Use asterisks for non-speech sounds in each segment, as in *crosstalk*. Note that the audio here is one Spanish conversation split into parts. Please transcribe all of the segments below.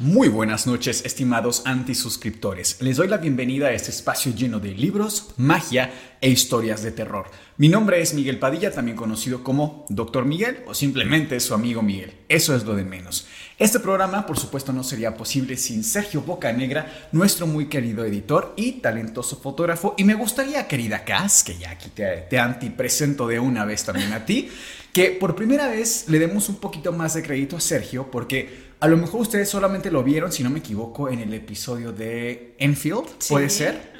Muy buenas noches, estimados antisuscriptores. Les doy la bienvenida a este espacio lleno de libros, magia e historias de terror. Mi nombre es Miguel Padilla, también conocido como Doctor Miguel o simplemente su amigo Miguel. Eso es lo de menos. Este programa, por supuesto, no sería posible sin Sergio Bocanegra, nuestro muy querido editor y talentoso fotógrafo. Y me gustaría, querida Cass, que ya aquí te, te antipresento de una vez también a ti, que por primera vez le demos un poquito más de crédito a Sergio, porque a lo mejor ustedes solamente lo vieron, si no me equivoco, en el episodio de Enfield, puede ser,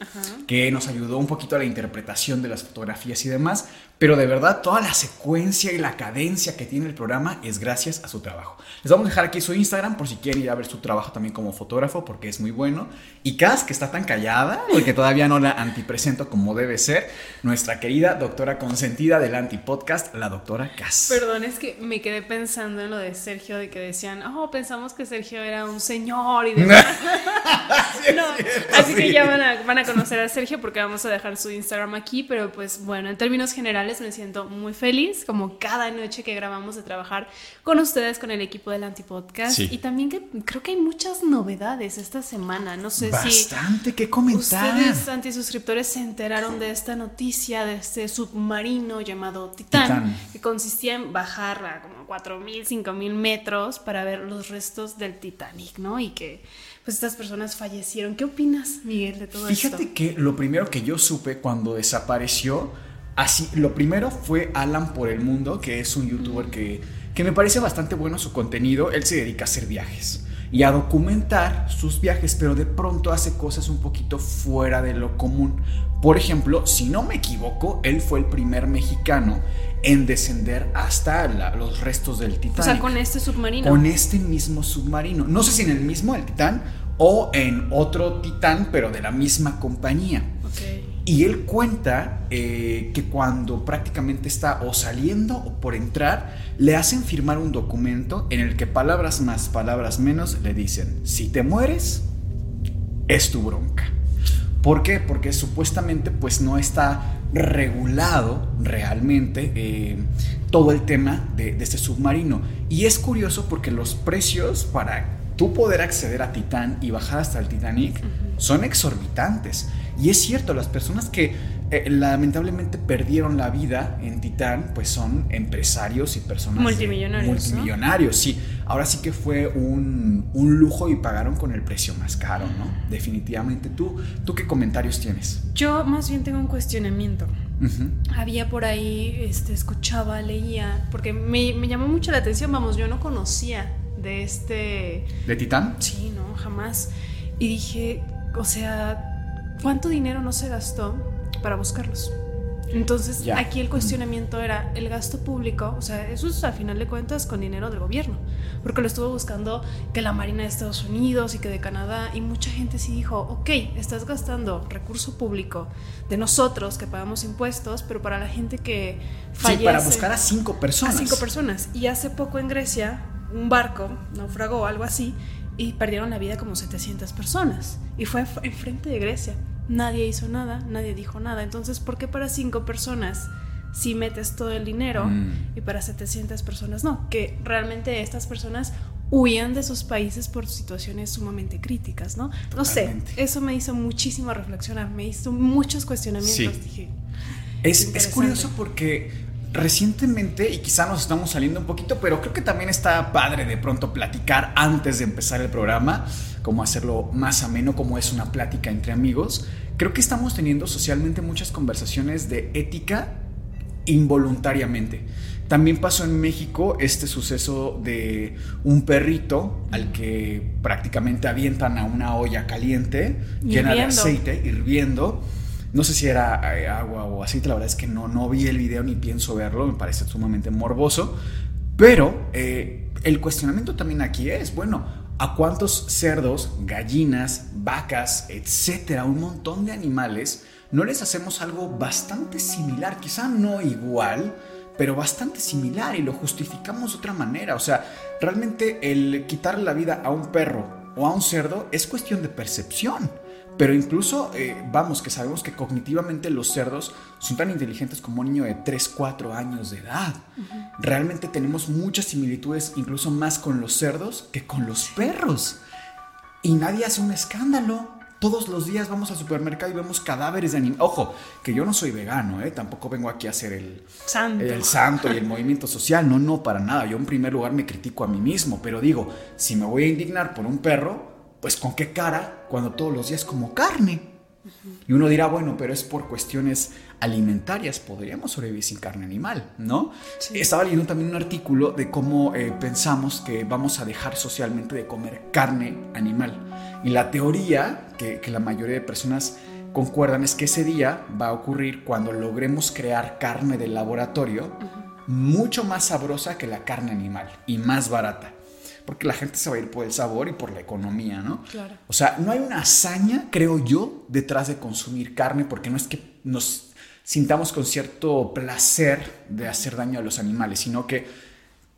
que nos ayudó un poquito a la interpretación de las fotografías y demás, pero de verdad toda la secuencia y la cadencia que tiene el programa es gracias a su trabajo. Les vamos a dejar aquí su Instagram por si quieren ir a ver su trabajo también como fotógrafo, porque es muy bueno. Y Cass, que está tan callada, porque todavía no la antipresento como debe ser, nuestra querida doctora consentida del antipodcast, la doctora Cass. Perdón, es que me quedé pensando en lo de Sergio, de que decían, oh, pensamos que Sergio era un señor y demás. *laughs* *laughs* no, así que ya van a, van a conocer a Sergio porque vamos a dejar su Instagram aquí, pero pues bueno, en términos generales me siento muy feliz, como cada noche que grabamos de trabajar con ustedes, con el equipo del Antipodcast. Sí. Y también que creo que hay muchas novedades esta semana. No sé si Bastante que comentar. ustedes, antisuscriptores, se enteraron de esta noticia de este submarino llamado Titán, Titán. que consistía en bajar a como 4.000, 5.000 metros para ver los restos del Titanic, ¿no? Y que pues estas personas fallecieron. ¿Qué opinas, Miguel, de todo Fíjate esto? que lo primero que yo supe cuando desapareció, así, lo primero fue Alan por el Mundo, que es un youtuber que, que me parece bastante bueno su contenido. Él se dedica a hacer viajes y a documentar sus viajes, pero de pronto hace cosas un poquito fuera de lo común. Por ejemplo, si no me equivoco, él fue el primer mexicano en descender hasta la- los restos del Titanic. O sea, con este submarino. Con este mismo submarino. No sé si en el mismo, el Titán, o en otro Titán, pero de la misma compañía. Ok. Y él cuenta eh, que cuando prácticamente está o saliendo o por entrar, le hacen firmar un documento en el que palabras más, palabras menos le dicen, si te mueres, es tu bronca. ¿Por qué? Porque supuestamente pues no está regulado realmente eh, todo el tema de, de este submarino. Y es curioso porque los precios para tú poder acceder a Titán y bajar hasta el Titanic son exorbitantes. Y es cierto, las personas que eh, lamentablemente perdieron la vida en Titán, pues son empresarios y personas de- Multimillonarios, ¿no? multimillonarios, sí. Ahora sí que fue un, un lujo y pagaron con el precio más caro, ¿no? Definitivamente. ¿Tú, ¿Tú qué comentarios tienes? Yo más bien tengo un cuestionamiento. Había por ahí, este, escuchaba, leía, porque me, me llamó mucho la atención, vamos, yo no conocía de este... ¿De Titán? Sí, no, jamás. Y dije, o sea, ¿cuánto dinero no se gastó para buscarlos? Entonces, Ya. aquí el cuestionamiento era el gasto público, o sea, eso es a final de cuentas con dinero del gobierno, porque lo estuvo buscando que la Marina de Estados Unidos y que de Canadá, y mucha gente sí dijo, ok, estás gastando recurso público de nosotros que pagamos impuestos, pero para la gente que fallece... Sí, para buscar a cinco A personas. cinco personas. Y hace poco en Grecia, un barco naufragó, algo así, y perdieron la vida como 700 personas. Y fue enfrente de Grecia. Nadie hizo nada, nadie dijo nada. Entonces, ¿por qué para cinco personas si metes todo el dinero Mm. y para 700 personas no? Que realmente estas personas huían de sus países por situaciones sumamente críticas, ¿no? No sé, eso me hizo muchísimo reflexionar, me hizo muchos cuestionamientos. Sí. Dije, Es, es curioso porque recientemente, y quizá nos estamos saliendo un poquito, pero creo que también está padre de pronto platicar antes de empezar el programa, como hacerlo más ameno, como es una plática entre amigos. Creo que estamos teniendo socialmente muchas conversaciones de ética involuntariamente. También pasó en México este suceso de un perrito al que prácticamente avientan a una olla caliente llena de aceite, hirviendo. No sé si era eh, agua o aceite, la verdad es que no, no vi el video ni pienso verlo, me parece sumamente morboso. Pero eh, el cuestionamiento también aquí es, bueno, ¿a cuántos cerdos, gallinas, vacas, etcétera, un montón de animales, no les hacemos algo bastante similar? Quizá no igual, pero bastante similar y lo justificamos de otra manera. O sea, realmente el quitarle la vida a un perro o a un cerdo es cuestión de percepción. Pero incluso, eh, vamos, que sabemos que cognitivamente los cerdos son tan inteligentes como un niño de 3, 4 años de edad. Realmente tenemos muchas similitudes, incluso más con los cerdos que con los perros. Y nadie hace un escándalo. Todos los días vamos al supermercado y vemos cadáveres de animales. Ojo, que yo no soy vegano, ¿eh? tampoco vengo aquí a hacer el santo. el santo y el movimiento social. No, no, para nada. Yo en primer lugar me critico a mí mismo, pero digo, si me voy a indignar por un perro, pues con qué cara cuando todos los días como carne. Y uno dirá, bueno, pero es por cuestiones alimentarias, podríamos sobrevivir sin carne animal, ¿no? Estaba leyendo también un artículo de cómo eh, pensamos que vamos a dejar socialmente de comer carne animal. Y la teoría que, la mayoría de personas concuerdan es que ese día va a ocurrir cuando logremos crear carne de laboratorio mucho más sabrosa que la carne animal y más barata porque la gente se va a ir por el sabor y por la economía, ¿no? Claro. O sea, no hay una hazaña, creo yo, detrás de consumir carne, porque no es que nos sintamos con cierto placer de hacer daño a los animales, sino que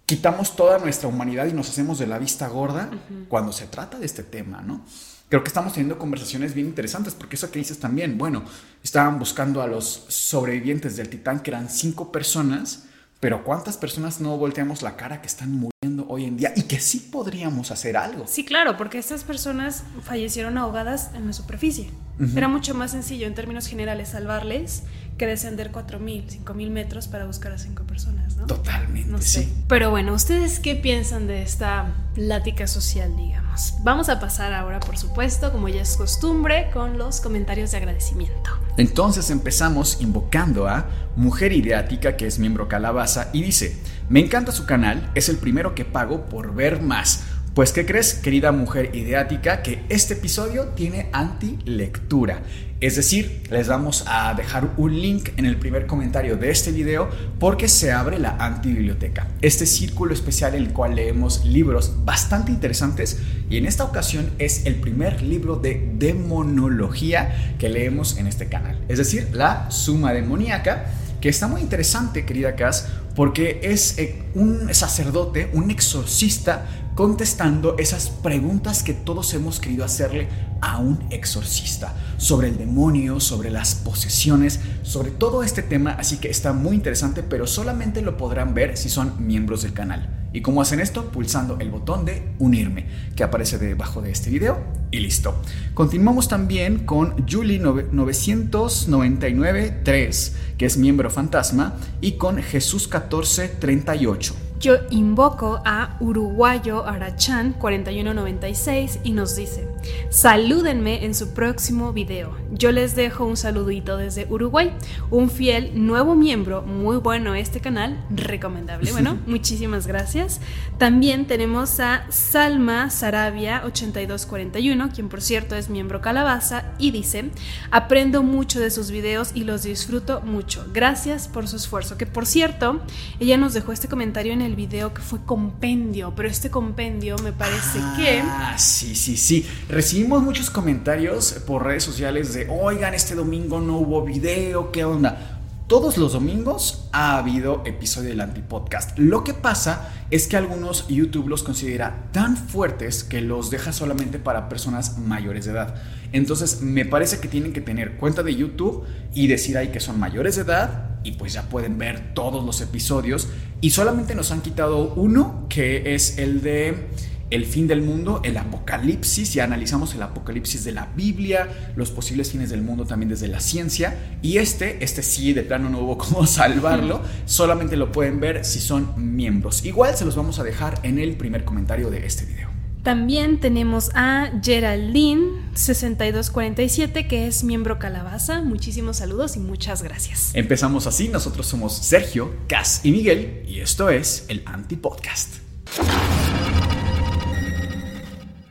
quitamos toda nuestra humanidad y nos hacemos de la vista gorda cuando se trata de este tema, ¿no? Creo que estamos teniendo conversaciones bien interesantes, porque eso que dices también, bueno, estaban buscando a los sobrevivientes del Titán, que eran cinco personas, pero ¿cuántas personas no volteamos la cara que están muriendo hoy en día y que sí podríamos hacer algo? Sí, claro, porque estas personas fallecieron ahogadas en la superficie. Era mucho más sencillo en términos generales salvarles que descender 4.000, 5.000 metros para buscar a cinco personas, ¿no? Totalmente, no sé. sí. Pero bueno, ¿ustedes qué piensan de esta plática social, digamos? Vamos a pasar ahora, por supuesto, como ya es costumbre, con los comentarios de agradecimiento. Entonces empezamos invocando a Mujer Ideática, que es miembro Calabaza, y dice, me encanta su canal, es el primero que pago por ver más. Pues, ¿qué crees, querida mujer ideática? Que este episodio tiene anti-lectura. Es decir, les vamos a dejar un link en el primer comentario de este video porque se abre la antibiblioteca. Este círculo especial en el cual leemos libros bastante interesantes y en esta ocasión es el primer libro de demonología que leemos en este canal. Es decir, la Suma Demoníaca que está muy interesante, querida Cass, porque es eh, un sacerdote, un exorcista, contestando esas preguntas que todos hemos querido hacerle a un exorcista sobre el demonio, sobre las posesiones, sobre todo este tema, así que está muy interesante, pero solamente lo podrán ver si son miembros del canal. ¿Y cómo hacen esto? Pulsando el botón de unirme que aparece debajo de este video y listo. Continuamos también con Julie 999 3, que es miembro fantasma, y con Jesús 1438. Yo invoco a Uruguayo Arachan 4196 y nos dice, salúdenme en su próximo video. Yo les dejo un saludito desde Uruguay, un fiel nuevo miembro, muy bueno este canal, recomendable. *laughs* Bueno, muchísimas gracias. También tenemos a Salma Sarabia 8241, quien por cierto es miembro Calabaza, y dice, aprendo mucho de sus videos y los disfruto mucho. Gracias por su esfuerzo. Que por cierto, ella nos dejó este comentario en el video que fue compendio, pero este compendio me parece que... Ah, sí, sí, sí. Recibimos muchos comentarios por redes sociales de, oigan, este domingo no hubo video, ¿qué onda? Todos los domingos ha habido episodio del Antipodcast. Lo que pasa es que algunos YouTube los considera tan fuertes que los deja solamente para personas mayores de edad. Entonces me parece que tienen que tener cuenta de YouTube y decir ahí que son mayores de edad y pues ya pueden ver todos los episodios. Y solamente nos han quitado uno que es el de el fin del mundo, el apocalipsis, ya analizamos el apocalipsis de la Biblia, los posibles fines del mundo también desde la ciencia, y este, este sí, de plano no hubo *laughs* cómo salvarlo, solamente lo pueden ver si son miembros. Igual se los vamos a dejar en el primer comentario de este video. También tenemos a Geraldine6247, que es miembro Calabaza. Muchísimos saludos y muchas gracias. Empezamos así, nosotros somos Sergio, Cas y Miguel, y esto es el Anti-Podcast.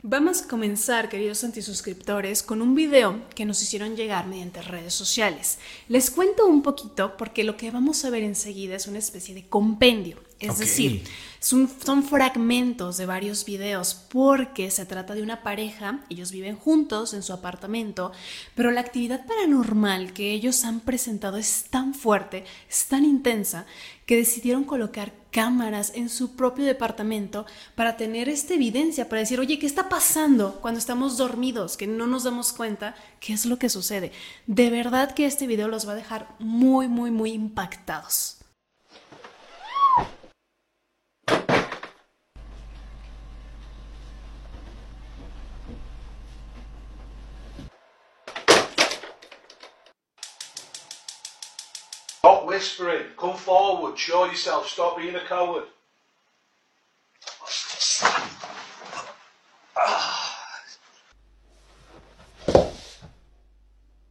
Vamos a comenzar, queridos antisuscriptores, con un video que nos hicieron llegar mediante redes sociales. Les cuento un poquito porque lo que vamos a ver enseguida es una especie de compendio. Es decir, son, fragmentos de varios videos porque se trata de una pareja, ellos viven juntos en su apartamento, pero la actividad paranormal que ellos han presentado es tan fuerte, es tan intensa, que decidieron colocar cámaras en su propio departamento para tener esta evidencia, para decir, oye, ¿qué está pasando cuando estamos dormidos? Que no nos damos cuenta qué es lo que sucede. De verdad que este video los va a dejar muy, muy, muy impactados. Stop whispering. Come forward. Show yourself. Stop being a coward.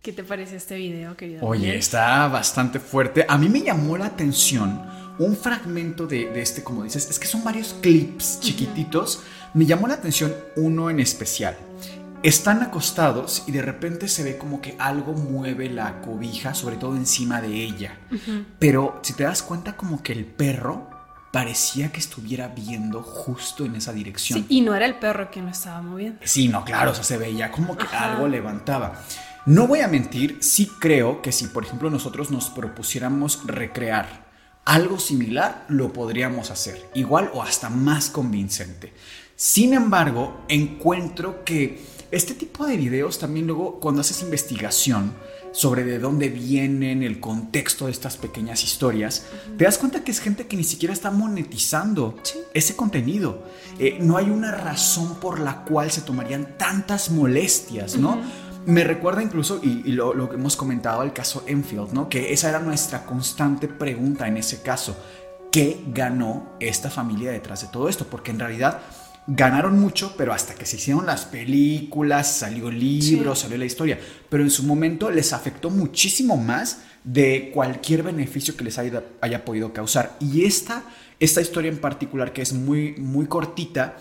¿Qué te parece este video, querido? Oye, está bastante fuerte. A mí me llamó la atención un fragmento de, este, como dices, es que son varios clips chiquititos. Me llamó la atención uno en especial. Están acostados y de repente se ve como que algo mueve la cobija, sobre todo encima de ella. Pero si te das cuenta como que el perro parecía que estuviera viendo justo en esa dirección. Sí, y no era el perro quien lo estaba moviendo. Sí, no, claro, o sea, se veía como que algo levantaba. No voy a mentir, sí creo que si por ejemplo nosotros nos propusiéramos recrear algo similar, lo podríamos hacer, igual o hasta más convincente. Sin embargo, encuentro que este tipo de videos también luego cuando haces investigación sobre de dónde vienen, el contexto de estas pequeñas historias, te das cuenta que es gente que ni siquiera está monetizando ese contenido. Eh, no hay una razón por la cual se tomarían tantas molestias, ¿no? Me recuerda incluso, y, lo, lo, que hemos comentado, el caso Enfield, ¿no? Que esa era nuestra constante pregunta en ese caso. ¿Qué ganó esta familia detrás de todo esto? Porque en realidad ganaron mucho, pero hasta que se hicieron las películas, salió el libro, salió la historia. Pero en su momento les afectó muchísimo más de cualquier beneficio que les haya, haya podido causar. Y esta, esta historia en particular, que es muy, muy cortita,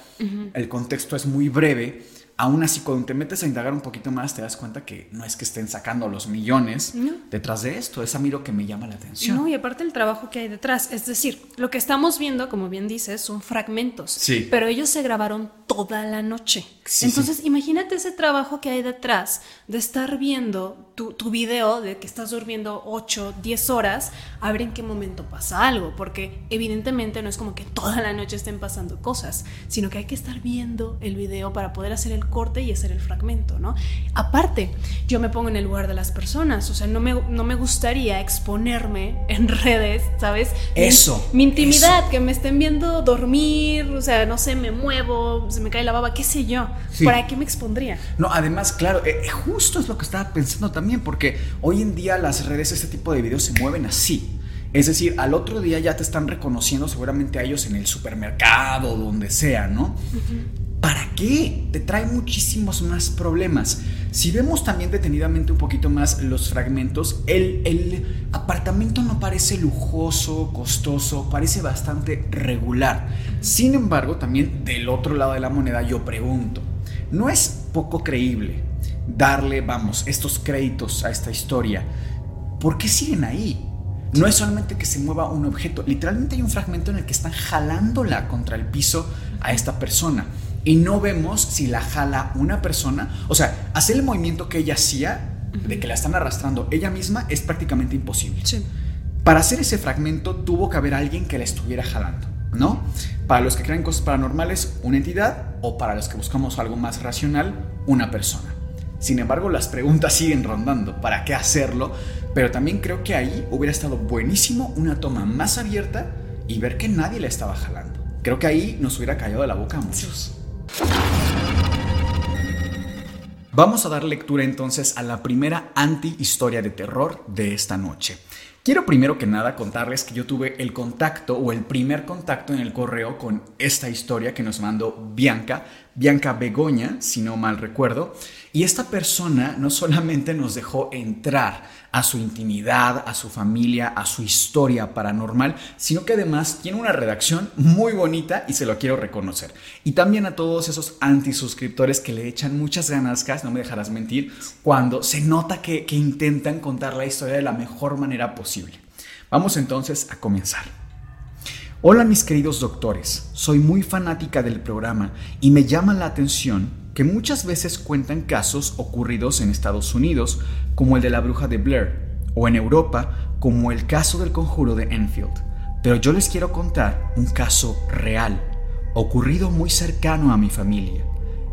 el contexto es muy breve aún así cuando te metes a indagar un poquito más te das cuenta que no es que estén sacando los millones detrás de esto, es a mí lo que me llama la atención. No, y aparte el trabajo que hay detrás, es decir, lo que estamos viendo, como bien dices, son fragmentos, sí. pero ellos se grabaron toda la noche. Entonces, imagínate ese trabajo que hay detrás de estar viendo tu, tu, video de que estás durmiendo 8, 10 horas, a ver en qué momento pasa algo, porque evidentemente no es como que toda la noche estén pasando cosas, sino que hay que estar viendo el video para poder hacer el corte y hacer el fragmento, ¿no? Aparte, yo me pongo en el lugar de las personas, o sea, no me, no me gustaría exponerme en *laughs* redes, ¿sabes? Eso. Mi, intimidad, que me estén viendo dormir, o sea, no sé, me muevo, se me cae la baba, qué sé yo. ¿Para qué me expondría? No, además, claro, eh, justo es lo que estaba pensando también, porque hoy en día las redes, este tipo de videos se mueven así. Es decir, al otro día ya te están reconociendo seguramente a ellos en el supermercado, donde sea, ¿no? ¿Para qué? Te trae muchísimos más problemas. Si vemos también detenidamente un poquito más los fragmentos, el, el, apartamento no parece lujoso, costoso, parece bastante regular. Sin embargo, también del otro lado de la moneda yo pregunto, ¿no es poco creíble darle, vamos, estos créditos a esta historia? ¿Por qué siguen ahí? No es solamente que se mueva un objeto, literalmente hay un fragmento en el que están jalándola contra el piso a esta persona y no vemos si la jala una persona. O sea, hacer el movimiento que ella hacía, de que la están arrastrando ella misma, es prácticamente imposible. Para hacer ese fragmento tuvo que haber alguien que la estuviera jalando, ¿no? Para los que creen cosas paranormales, una entidad, o para los que buscamos algo más racional, una persona. Sin embargo, las preguntas siguen rondando. ¿Para qué hacerlo? Pero también creo que ahí hubiera estado buenísimo una toma más abierta y ver que nadie la estaba jalando. Creo que ahí nos hubiera callado de la boca a muchos. Vamos a dar lectura entonces a la primera anti-historia de terror de esta noche. Quiero primero que nada contarles que yo tuve el contacto o el primer contacto en el correo con esta historia que nos mandó Bianca Bianca Begoña, si no mal recuerdo, y esta persona no solamente nos dejó entrar a su intimidad, a su familia, a su historia paranormal, sino que además tiene una redacción muy bonita y se lo quiero reconocer. Y también a todos esos antisuscriptores que le echan muchas ganas, no me dejarás mentir, cuando se nota que, que intentan contar la historia de la mejor manera posible. Vamos entonces a comenzar. Hola mis queridos doctores, soy muy fanática del programa y me llama la atención que muchas veces cuentan casos ocurridos en Estados Unidos, como el de la bruja de Blair, o en Europa, como el caso del conjuro de Enfield. Pero yo les quiero contar un caso real, ocurrido muy cercano a mi familia,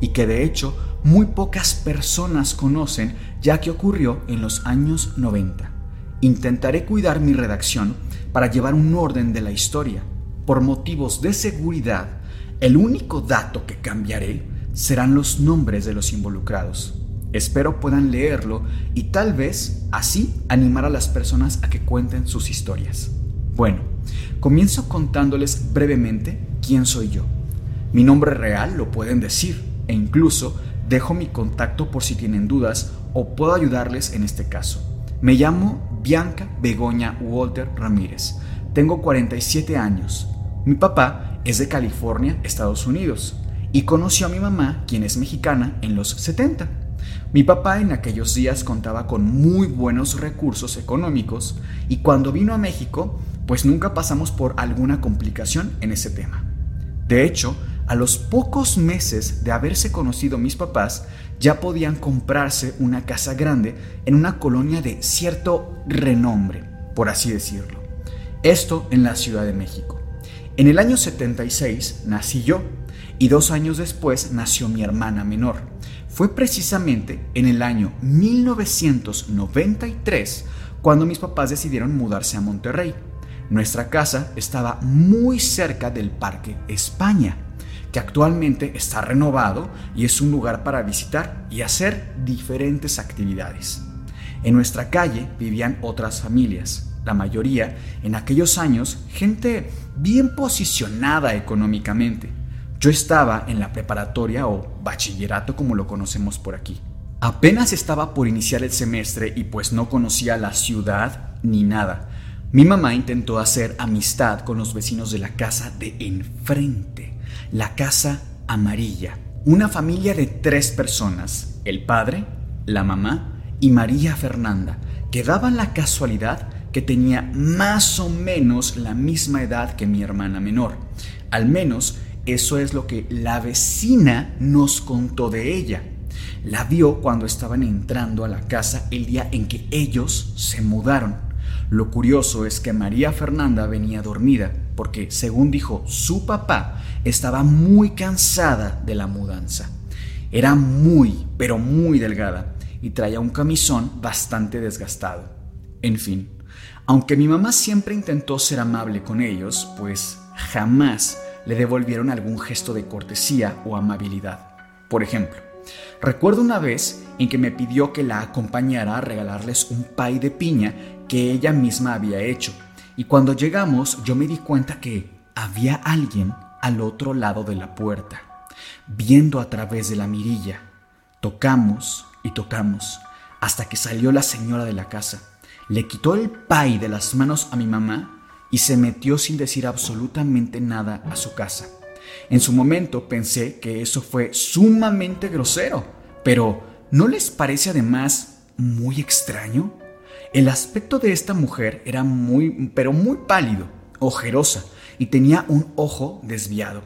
y que de hecho muy pocas personas conocen ya que ocurrió en los años 90. Intentaré cuidar mi redacción para llevar un orden de la historia. Por motivos de seguridad, el único dato que cambiaré serán los nombres de los involucrados. Espero puedan leerlo y tal vez así animar a las personas a que cuenten sus historias. Bueno, comienzo contándoles brevemente quién soy yo. Mi nombre real lo pueden decir e incluso dejo mi contacto por si tienen dudas o puedo ayudarles en este caso. Me llamo Bianca Begoña Walter Ramírez. Tengo 47 años. Mi papá es de California, Estados Unidos y conoció a mi mamá, quien es mexicana, en los 70. Mi papá en aquellos días contaba con muy buenos recursos económicos y cuando vino a México, pues nunca pasamos por alguna complicación en ese tema. De hecho, a los pocos meses de haberse conocido mis papás, ya podían comprarse una casa grande en una colonia de cierto renombre, por así decirlo. Esto en la Ciudad de México. En el año 76 nací yo y dos años después nació mi hermana menor. Fue precisamente en el año 1993 cuando mis papás decidieron mudarse a Monterrey. Nuestra casa estaba muy cerca del Parque España, que actualmente está renovado y es un lugar para visitar y hacer diferentes actividades. En nuestra calle vivían otras familias, la mayoría en aquellos años gente bien posicionada económicamente. Yo estaba en la preparatoria o bachillerato como lo conocemos por aquí. Apenas estaba por iniciar el semestre y pues no conocía la ciudad ni nada. Mi mamá intentó hacer amistad con los vecinos de la casa de enfrente, la casa amarilla. Una familia de tres personas, el padre, la mamá y María Fernanda, que daban la casualidad que tenía más o menos la misma edad que mi hermana menor. Al menos eso es lo que la vecina nos contó de ella. La vio cuando estaban entrando a la casa el día en que ellos se mudaron. Lo curioso es que María Fernanda venía dormida porque, según dijo su papá, estaba muy cansada de la mudanza. Era muy, pero muy delgada y traía un camisón bastante desgastado. En fin, aunque mi mamá siempre intentó ser amable con ellos, pues jamás le devolvieron algún gesto de cortesía o amabilidad. Por ejemplo, recuerdo una vez en que me pidió que la acompañara a regalarles un pay de piña que ella misma había hecho, y cuando llegamos yo me di cuenta que había alguien al otro lado de la puerta, viendo a través de la mirilla. Tocamos y tocamos hasta que salió la señora de la casa. Le quitó el pay de las manos a mi mamá y se metió sin decir absolutamente nada a su casa. En su momento pensé que eso fue sumamente grosero, pero ¿no les parece además muy extraño? El aspecto de esta mujer era muy, pero muy pálido, ojerosa, y tenía un ojo desviado.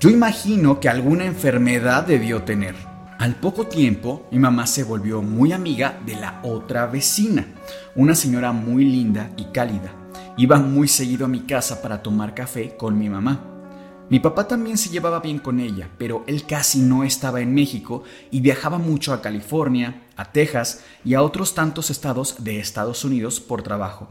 Yo imagino que alguna enfermedad debió tener. Al poco tiempo, mi mamá se volvió muy amiga de la otra vecina, una señora muy linda y cálida Iba muy seguido a mi casa para tomar café con mi mamá. Mi papá también se llevaba bien con ella, pero él casi no estaba en México y viajaba mucho a California, a Texas y a otros tantos estados de Estados Unidos por trabajo.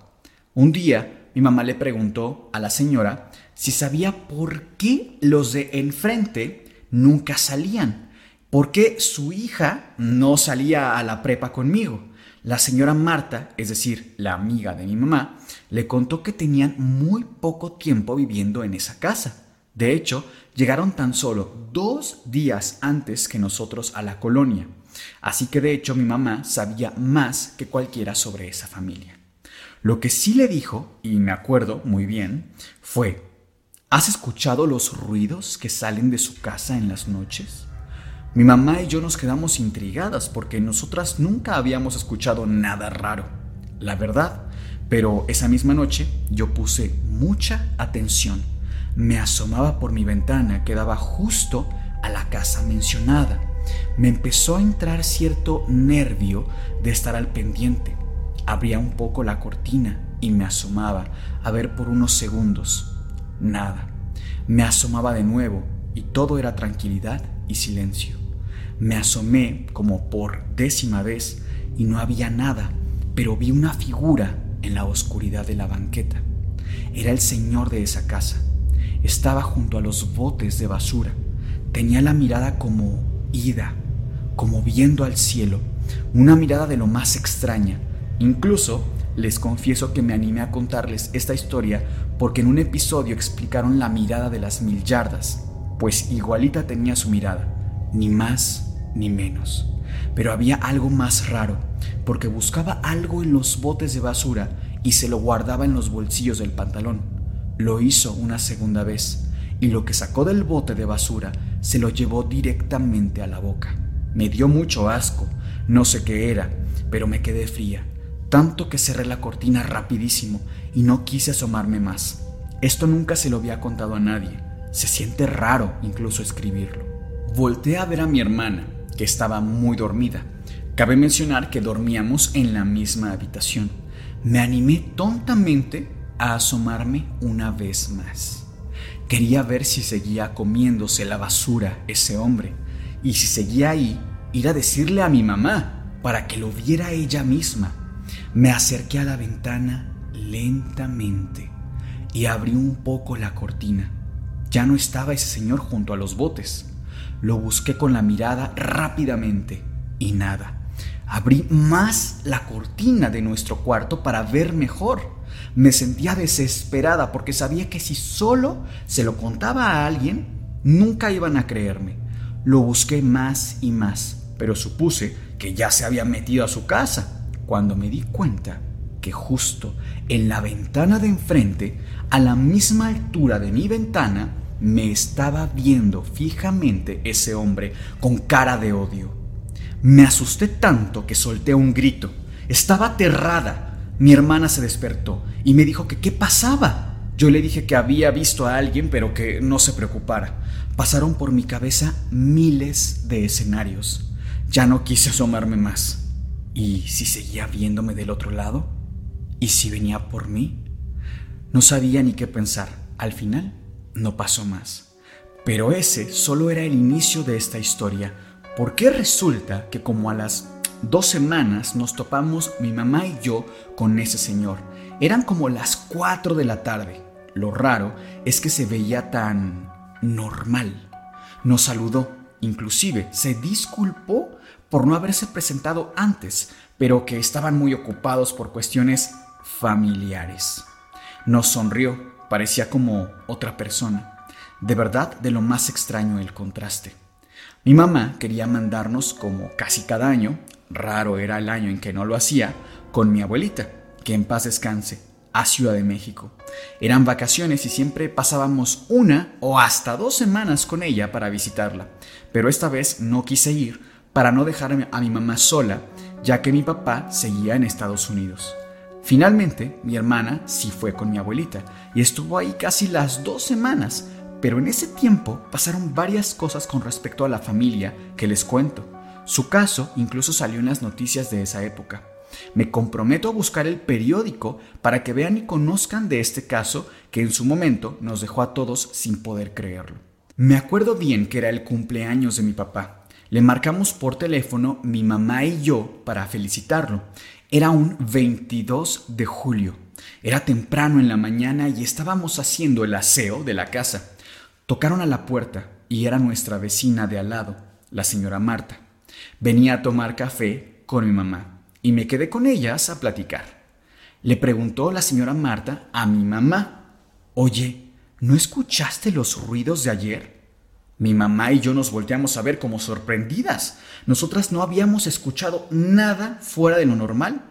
Un día, mi mamá le preguntó a la señora si sabía por qué los de enfrente nunca salían, por qué su hija no salía a la prepa conmigo. La señora Marta, es decir, la amiga de mi mamá, le contó que tenían muy poco tiempo viviendo en esa casa. De hecho, llegaron tan solo dos días antes que nosotros a la colonia. Así que de hecho mi mamá sabía más que cualquiera sobre esa familia. Lo que sí le dijo, y me acuerdo muy bien, fue, ¿has escuchado los ruidos que salen de su casa en las noches? Mi mamá y yo nos quedamos intrigadas porque nosotras nunca habíamos escuchado nada raro, la verdad, pero esa misma noche yo puse mucha atención. Me asomaba por mi ventana que daba justo a la casa mencionada. Me empezó a entrar cierto nervio de estar al pendiente. Abría un poco la cortina y me asomaba a ver por unos segundos. Nada. Me asomaba de nuevo y todo era tranquilidad y silencio. Me asomé como por décima vez y no había nada, pero vi una figura en la oscuridad de la banqueta. Era el señor de esa casa. Estaba junto a los botes de basura. Tenía la mirada como ida, como viendo al cielo, una mirada de lo más extraña. Incluso les confieso que me animé a contarles esta historia porque en un episodio explicaron la mirada de las mil yardas, pues igualita tenía su mirada, ni más ni menos. Pero había algo más raro, porque buscaba algo en los botes de basura y se lo guardaba en los bolsillos del pantalón. Lo hizo una segunda vez, y lo que sacó del bote de basura se lo llevó directamente a la boca. Me dio mucho asco, no sé qué era, pero me quedé fría, tanto que cerré la cortina rapidísimo y no quise asomarme más. Esto nunca se lo había contado a nadie. Se siente raro incluso escribirlo. Volté a ver a mi hermana, estaba muy dormida. Cabe mencionar que dormíamos en la misma habitación. Me animé tontamente a asomarme una vez más. Quería ver si seguía comiéndose la basura ese hombre y si seguía ahí, ir a decirle a mi mamá para que lo viera ella misma. Me acerqué a la ventana lentamente y abrí un poco la cortina. Ya no estaba ese señor junto a los botes. Lo busqué con la mirada rápidamente y nada. Abrí más la cortina de nuestro cuarto para ver mejor. Me sentía desesperada porque sabía que si solo se lo contaba a alguien, nunca iban a creerme. Lo busqué más y más, pero supuse que ya se había metido a su casa, cuando me di cuenta que justo en la ventana de enfrente, a la misma altura de mi ventana, me estaba viendo fijamente ese hombre con cara de odio. Me asusté tanto que solté un grito. Estaba aterrada. Mi hermana se despertó y me dijo que qué pasaba. Yo le dije que había visto a alguien, pero que no se preocupara. Pasaron por mi cabeza miles de escenarios. Ya no quise asomarme más. ¿Y si seguía viéndome del otro lado? ¿Y si venía por mí? No sabía ni qué pensar. Al final no pasó más. Pero ese solo era el inicio de esta historia, porque resulta que como a las dos semanas nos topamos mi mamá y yo con ese señor. Eran como las cuatro de la tarde. Lo raro es que se veía tan normal. Nos saludó, inclusive se disculpó por no haberse presentado antes, pero que estaban muy ocupados por cuestiones familiares. Nos sonrió Parecía como otra persona. De verdad, de lo más extraño el contraste. Mi mamá quería mandarnos, como casi cada año, raro era el año en que no lo hacía, con mi abuelita, que en paz descanse, a Ciudad de México. Eran vacaciones y siempre pasábamos una o hasta dos semanas con ella para visitarla, pero esta vez no quise ir para no dejar a mi mamá sola, ya que mi papá seguía en Estados Unidos. Finalmente, mi hermana sí fue con mi abuelita y estuvo ahí casi las dos semanas, pero en ese tiempo pasaron varias cosas con respecto a la familia que les cuento. Su caso incluso salió en las noticias de esa época. Me comprometo a buscar el periódico para que vean y conozcan de este caso que en su momento nos dejó a todos sin poder creerlo. Me acuerdo bien que era el cumpleaños de mi papá. Le marcamos por teléfono mi mamá y yo para felicitarlo era un 22 de julio. Era temprano en la mañana y estábamos haciendo el aseo de la casa. Tocaron a la puerta y era nuestra vecina de al lado, la señora Marta. Venía a tomar café con mi mamá y me quedé con ellas a platicar. Le preguntó la señora Marta a mi mamá, Oye, ¿no escuchaste los ruidos de ayer? Mi mamá y yo nos volteamos a ver como sorprendidas. Nosotras no habíamos escuchado nada fuera de lo normal.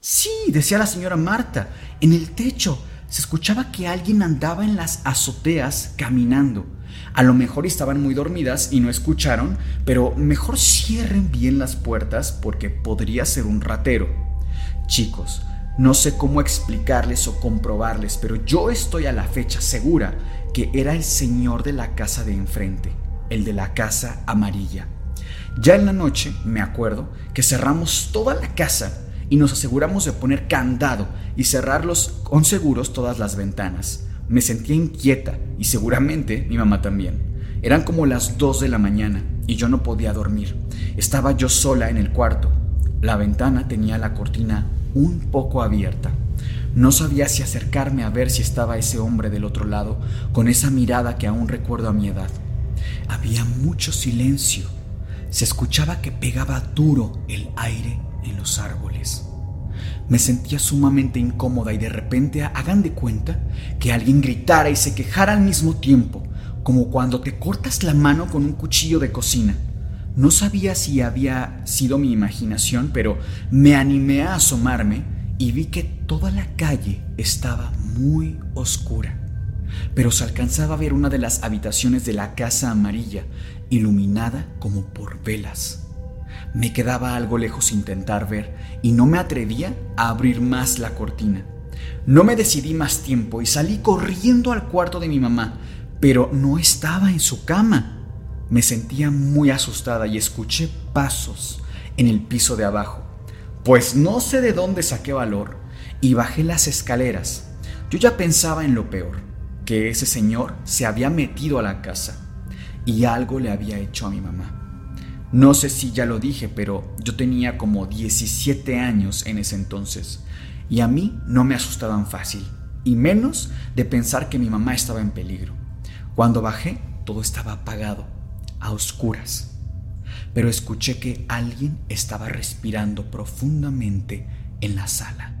Sí, decía la señora Marta, en el techo se escuchaba que alguien andaba en las azoteas caminando. A lo mejor estaban muy dormidas y no escucharon, pero mejor cierren bien las puertas porque podría ser un ratero. Chicos, no sé cómo explicarles o comprobarles, pero yo estoy a la fecha segura que era el señor de la casa de enfrente, el de la casa amarilla. Ya en la noche, me acuerdo, que cerramos toda la casa y nos aseguramos de poner candado y cerrarlos con seguros todas las ventanas. Me sentía inquieta y seguramente mi mamá también. Eran como las 2 de la mañana y yo no podía dormir. Estaba yo sola en el cuarto. La ventana tenía la cortina un poco abierta. No sabía si acercarme a ver si estaba ese hombre del otro lado, con esa mirada que aún recuerdo a mi edad. Había mucho silencio. Se escuchaba que pegaba duro el aire en los árboles. Me sentía sumamente incómoda y de repente hagan de cuenta que alguien gritara y se quejara al mismo tiempo, como cuando te cortas la mano con un cuchillo de cocina. No sabía si había sido mi imaginación, pero me animé a asomarme y vi que toda la calle estaba muy oscura. Pero se alcanzaba a ver una de las habitaciones de la casa amarilla, iluminada como por velas. Me quedaba algo lejos intentar ver y no me atrevía a abrir más la cortina. No me decidí más tiempo y salí corriendo al cuarto de mi mamá, pero no estaba en su cama. Me sentía muy asustada y escuché pasos en el piso de abajo. Pues no sé de dónde saqué valor y bajé las escaleras. Yo ya pensaba en lo peor, que ese señor se había metido a la casa y algo le había hecho a mi mamá. No sé si ya lo dije, pero yo tenía como 17 años en ese entonces y a mí no me asustaban fácil, y menos de pensar que mi mamá estaba en peligro. Cuando bajé, todo estaba apagado, a oscuras, pero escuché que alguien estaba respirando profundamente en la sala.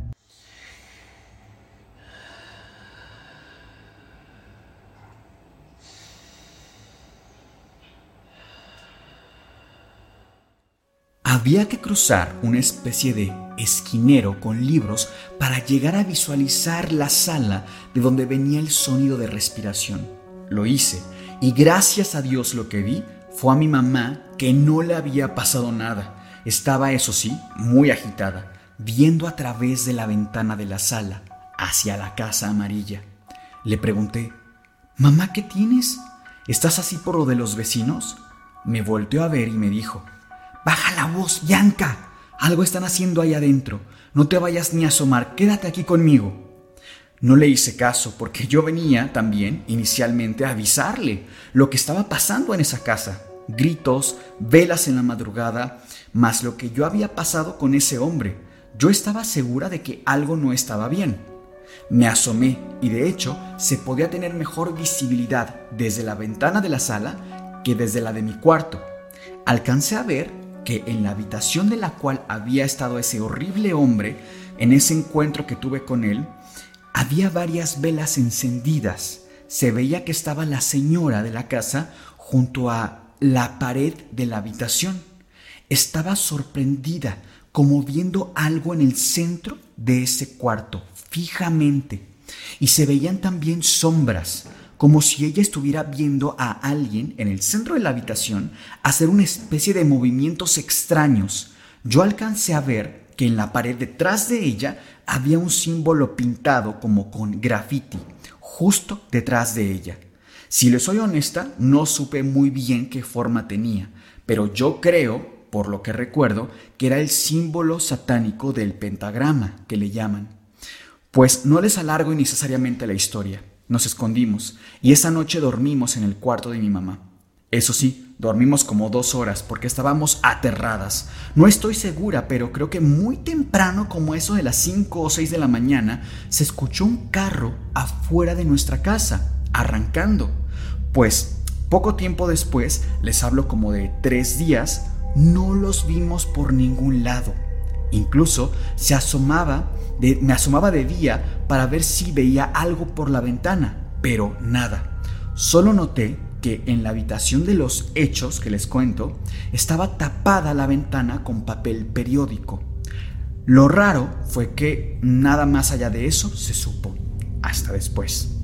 Había que cruzar una especie de esquinero con libros para llegar a visualizar la sala de donde venía el sonido de respiración. Lo hice y gracias a Dios lo que vi fue a mi mamá que no le había pasado nada. Estaba, eso sí, muy agitada, viendo a través de la ventana de la sala hacia la casa amarilla. Le pregunté, Mamá, ¿qué tienes? ¿Estás así por lo de los vecinos? Me volteó a ver y me dijo, Baja la voz, Yanka. Algo están haciendo ahí adentro. No te vayas ni a asomar. Quédate aquí conmigo. No le hice caso porque yo venía también inicialmente a avisarle lo que estaba pasando en esa casa. Gritos, velas en la madrugada, más lo que yo había pasado con ese hombre. Yo estaba segura de que algo no estaba bien. Me asomé y de hecho se podía tener mejor visibilidad desde la ventana de la sala que desde la de mi cuarto. Alcancé a ver que en la habitación de la cual había estado ese horrible hombre, en ese encuentro que tuve con él, había varias velas encendidas. Se veía que estaba la señora de la casa junto a la pared de la habitación. Estaba sorprendida, como viendo algo en el centro de ese cuarto, fijamente. Y se veían también sombras, como si ella estuviera viendo a alguien en el centro de la habitación hacer una especie de movimientos extraños. Yo alcancé a ver que en la pared detrás de ella había un símbolo pintado como con graffiti, justo detrás de ella. Si le soy honesta, no supe muy bien qué forma tenía, pero yo creo, por lo que recuerdo, que era el símbolo satánico del pentagrama, que le llaman. Pues no les alargo innecesariamente la historia. Nos escondimos y esa noche dormimos en el cuarto de mi mamá. Eso sí, dormimos como dos horas porque estábamos aterradas. No estoy segura, pero creo que muy temprano, como eso de las 5 o 6 de la mañana, se escuchó un carro afuera de nuestra casa, arrancando. Pues poco tiempo después, les hablo como de tres días, no los vimos por ningún lado. Incluso se asomaba me asomaba de día para ver si veía algo por la ventana, pero nada. Solo noté que en la habitación de los hechos que les cuento estaba tapada la ventana con papel periódico. Lo raro fue que nada más allá de eso se supo, hasta después.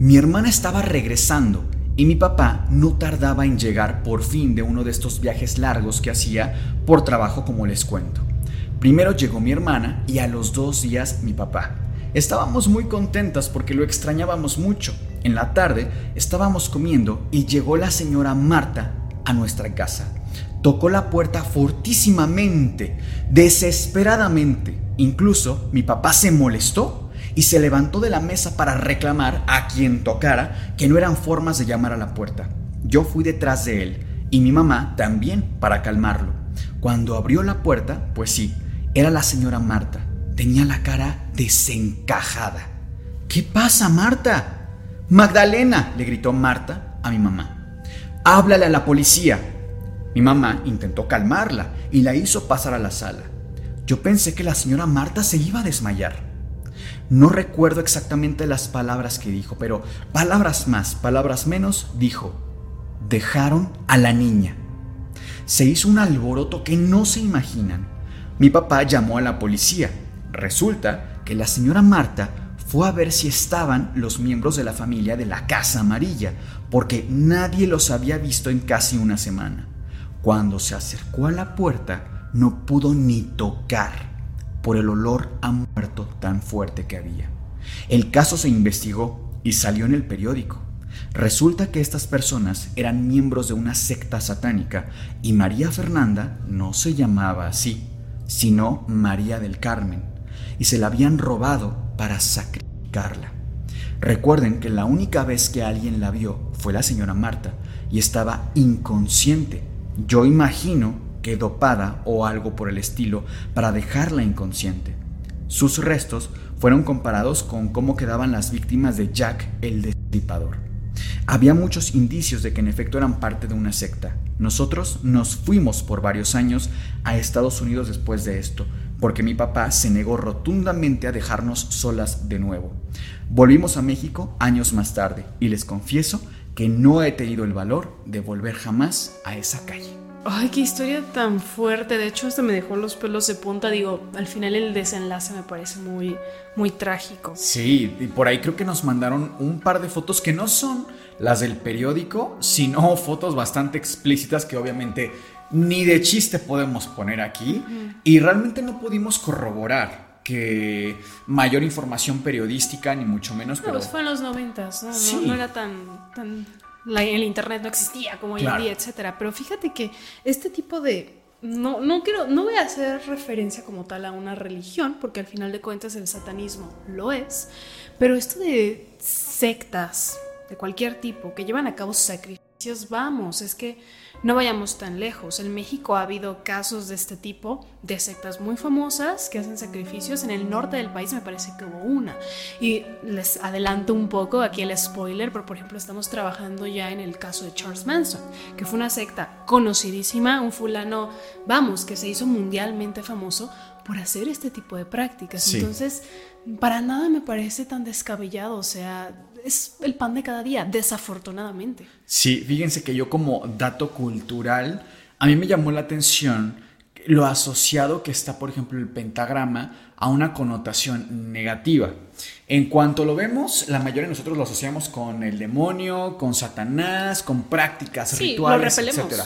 Mi hermana estaba regresando y mi papá no tardaba en llegar por fin de uno de estos viajes largos que hacía por trabajo como les cuento. Primero llegó mi hermana y a los dos días mi papá. Estábamos muy contentas porque lo extrañábamos mucho. En la tarde estábamos comiendo y llegó la señora Marta a nuestra casa. Tocó la puerta fortísimamente, desesperadamente. Incluso mi papá se molestó y se levantó de la mesa para reclamar a quien tocara que no eran formas de llamar a la puerta. Yo fui detrás de él y mi mamá también para calmarlo. Cuando abrió la puerta, pues sí, era la señora Marta. Tenía la cara desencajada. ¿Qué pasa, Marta? Magdalena, le gritó Marta a mi mamá. Háblale a la policía. Mi mamá intentó calmarla y la hizo pasar a la sala. Yo pensé que la señora Marta se iba a desmayar. No recuerdo exactamente las palabras que dijo, pero palabras más, palabras menos, dijo, dejaron a la niña. Se hizo un alboroto que no se imaginan. Mi papá llamó a la policía. Resulta que la señora Marta fue a ver si estaban los miembros de la familia de la Casa Amarilla, porque nadie los había visto en casi una semana. Cuando se acercó a la puerta, no pudo ni tocar por el olor a muerto tan fuerte que había. El caso se investigó y salió en el periódico. Resulta que estas personas eran miembros de una secta satánica y María Fernanda no se llamaba así sino María del Carmen, y se la habían robado para sacrificarla. Recuerden que la única vez que alguien la vio fue la señora Marta y estaba inconsciente. Yo imagino que dopada o algo por el estilo para dejarla inconsciente. Sus restos fueron comparados con cómo quedaban las víctimas de Jack el Destripador. Había muchos indicios de que en efecto eran parte de una secta. Nosotros nos fuimos por varios años a Estados Unidos después de esto, porque mi papá se negó rotundamente a dejarnos solas de nuevo. Volvimos a México años más tarde y les confieso que no he tenido el valor de volver jamás a esa calle. Ay, qué historia tan fuerte. De hecho, hasta me dejó los pelos de punta. Digo, al final el desenlace me parece muy, muy trágico. Sí, y por ahí creo que nos mandaron un par de fotos que no son las del periódico, sino *laughs* fotos bastante explícitas que obviamente ni de chiste podemos poner aquí. Y realmente no pudimos corroborar que mayor información periodística, ni mucho menos. pero... Pues fue en los noventas, ¿no? ¿no? era tan, tan el internet no existía como hoy en día, etcétera. Pero fíjate que este tipo de no, no quiero, no voy a hacer referencia como tal a una religión, porque al final de cuentas el satanismo lo es, pero esto de sectas de cualquier tipo que llevan a cabo sacrificios, vamos, es que no vayamos tan lejos. En México ha habido casos de este tipo, de sectas muy famosas que hacen sacrificios. En el norte del país me parece que hubo una. Y les adelanto un poco aquí el spoiler, pero por ejemplo estamos trabajando ya en el caso de Charles Manson, que fue una secta conocidísima, un fulano, vamos, que se hizo mundialmente famoso por hacer este tipo de prácticas. Entonces, para nada me parece tan descabellado, o sea, es el pan de cada día, desafortunadamente. Sí, fíjense que yo como dato cultural, a mí me llamó la atención lo asociado que está, por ejemplo, el pentagrama a una connotación negativa. En cuanto lo vemos, la mayoría de nosotros lo asociamos con el demonio, con Satanás, con prácticas rituales, etc.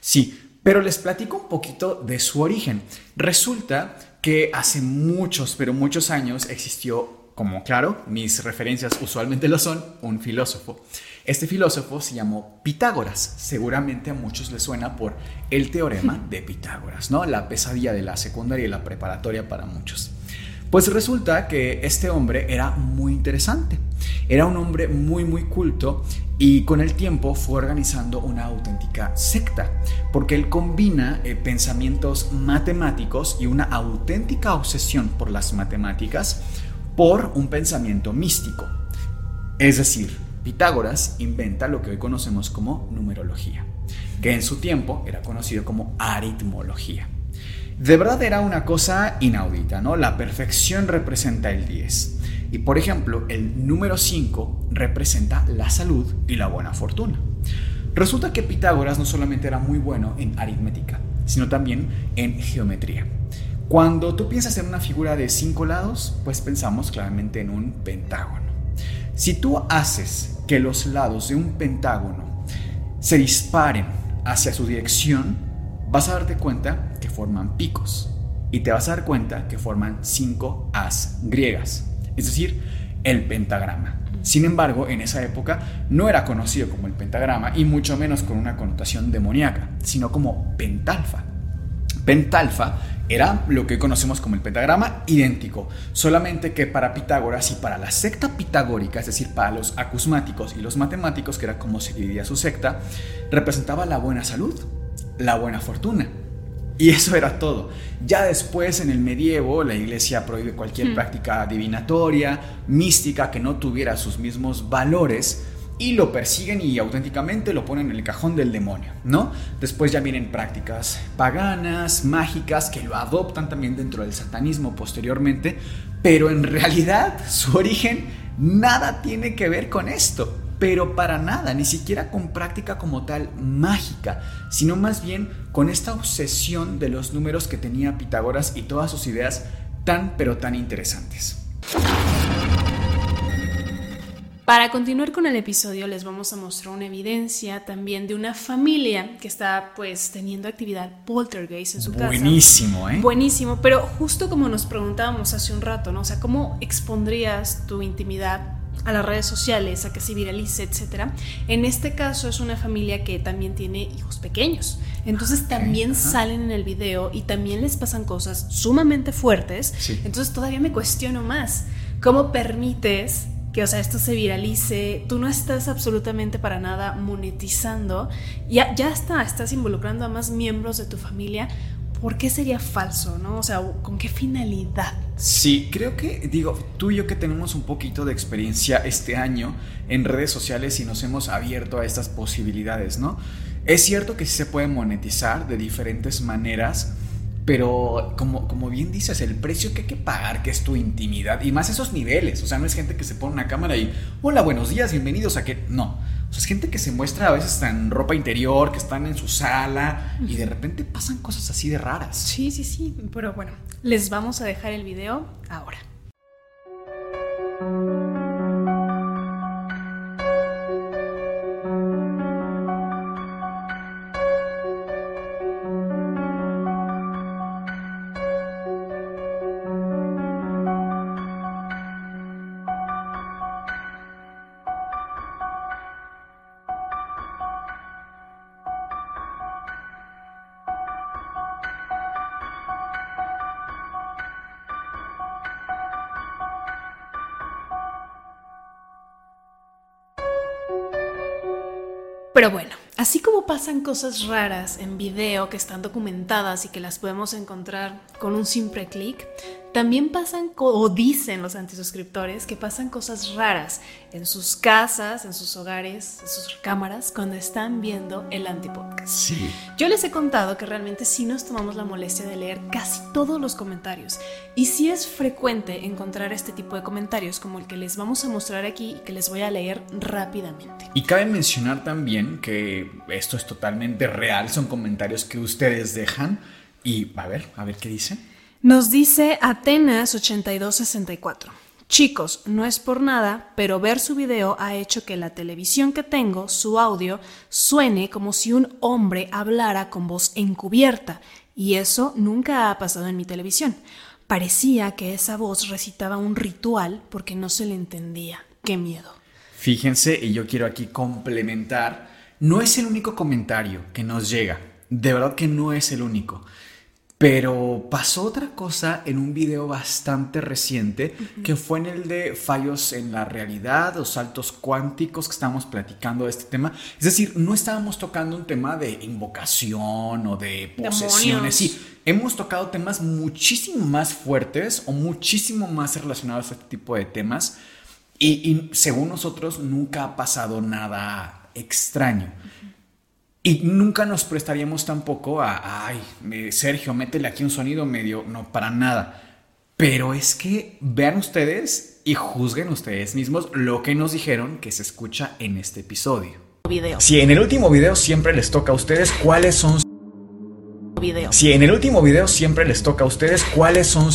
Sí, pero les platico un poquito de su origen. Resulta que hace muchos, pero muchos años existió como claro, mis referencias usualmente lo son, un filósofo. Este filósofo se llamó Pitágoras. Seguramente a muchos les suena por el teorema *laughs* de Pitágoras, ¿no? La pesadilla de la secundaria y la preparatoria para muchos. Pues resulta que este hombre era muy interesante. Era un hombre muy muy culto y con el tiempo fue organizando una auténtica secta, porque él combina eh, pensamientos matemáticos y una auténtica obsesión por las matemáticas por un pensamiento místico. Es decir, Pitágoras inventa lo que hoy conocemos como numerología, que en su tiempo era conocido como aritmología. De verdad era una cosa inaudita, ¿no? La perfección representa el 10. Y por ejemplo, el número 5 representa la salud y la buena fortuna. Resulta que Pitágoras no solamente era muy bueno en aritmética, sino también en geometría. Cuando tú piensas en una figura de cinco lados, pues pensamos claramente en un pentágono. Si tú haces que los lados de un pentágono se disparen hacia su dirección, vas a darte cuenta que forman picos y te vas a dar cuenta que forman cinco as griegas, es decir, el pentagrama. Sin embargo, en esa época no era conocido como el pentagrama y mucho menos con una connotación demoníaca, sino como pentalfa. Pentalfa era lo que conocemos como el pentagrama idéntico, solamente que para Pitágoras y para la secta pitagórica, es decir, para los acusmáticos y los matemáticos, que era como se dividía su secta, representaba la buena salud, la buena fortuna. Y eso era todo. Ya después, en el medievo, la iglesia prohíbe cualquier Hmm. práctica adivinatoria, mística, que no tuviera sus mismos valores y lo persiguen y auténticamente lo ponen en el cajón del demonio, ¿no? Después ya vienen prácticas paganas, mágicas, que lo adoptan también dentro del satanismo posteriormente, pero en realidad su origen nada tiene que ver con esto. Pero para nada, ni siquiera con práctica como tal mágica, sino más bien con esta obsesión de los números que tenía Pitágoras y todas sus ideas tan pero tan interesantes. Para continuar con el episodio les vamos a mostrar una evidencia también de una familia que está pues teniendo actividad poltergeist en su casa. Buenísimo, ¿eh? Buenísimo, pero justo como nos preguntábamos hace un rato, ¿no? O sea, ¿cómo expondrías tu intimidad a las redes sociales, a que se viralice, etcétera? En este caso es una familia que también tiene hijos pequeños. Entonces también ajá. salen en el video y también les pasan cosas sumamente fuertes. Sí. Entonces todavía me cuestiono más. ¿Cómo permites que, o sea, esto se viralice? Tú no estás absolutamente para nada monetizando. Ya, ya está, estás involucrando a más miembros de tu familia. ¿Por qué sería falso, no? O sea, ¿con qué finalidad? Sí, creo que, digo, tú y yo que tenemos un poquito de experiencia este año en redes sociales y nos hemos abierto a estas posibilidades, ¿no? Es cierto que sí se puede monetizar de diferentes maneras, pero como, como bien dices, el precio que hay que pagar, que es tu intimidad, y más esos niveles, o sea, no es gente que se pone una cámara y, hola, buenos días, bienvenidos a que, no, o sea, es gente que se muestra a veces en ropa interior, que están en su sala, y de repente pasan cosas así de raras. Sí, sí, sí, pero bueno, les vamos a dejar el video ahora. Pero bueno, así como pasan cosas raras en video que están documentadas y que las podemos encontrar con un simple clic, también pasan, o dicen los antisuscriptores, que pasan cosas raras en sus casas, en sus hogares, en sus cámaras, cuando están viendo el antipodcast. Sí. Yo les he contado que realmente sí nos tomamos la molestia de leer casi todos los comentarios y sí es frecuente encontrar este tipo de comentarios como el que les vamos a mostrar aquí y que les voy a leer rápidamente. Y cabe mencionar también que esto es totalmente real, son comentarios que ustedes dejan. Y a ver, a ver qué dice. Nos dice Atenas 8264. Chicos, no es por nada, pero ver su video ha hecho que la televisión que tengo, su audio, suene como si un hombre hablara con voz encubierta, y eso nunca ha pasado en mi televisión. Parecía que esa voz recitaba un ritual porque no se le entendía. Qué miedo. Fíjense, y yo quiero aquí complementar, no es el único comentario que nos llega, de verdad que no es el único. Pero pasó otra cosa en un video bastante reciente, que fue en el de fallos en la realidad o saltos cuánticos que estábamos platicando de este tema. Es decir, no estábamos tocando un tema de invocación o de posesiones. Demonios. Sí, hemos tocado temas muchísimo más fuertes o muchísimo más relacionados a este tipo de temas. Y, y según nosotros nunca ha pasado nada extraño. Y nunca nos prestaríamos tampoco a, ay, Sergio, métele aquí un sonido medio, no, para nada. Pero es que, vean ustedes, y juzguen ustedes mismos lo que nos dijeron que se escucha en este episodio. Video. Si en el último video siempre les toca a ustedes cuáles son Video. Si en el último video siempre les toca a ustedes cuáles son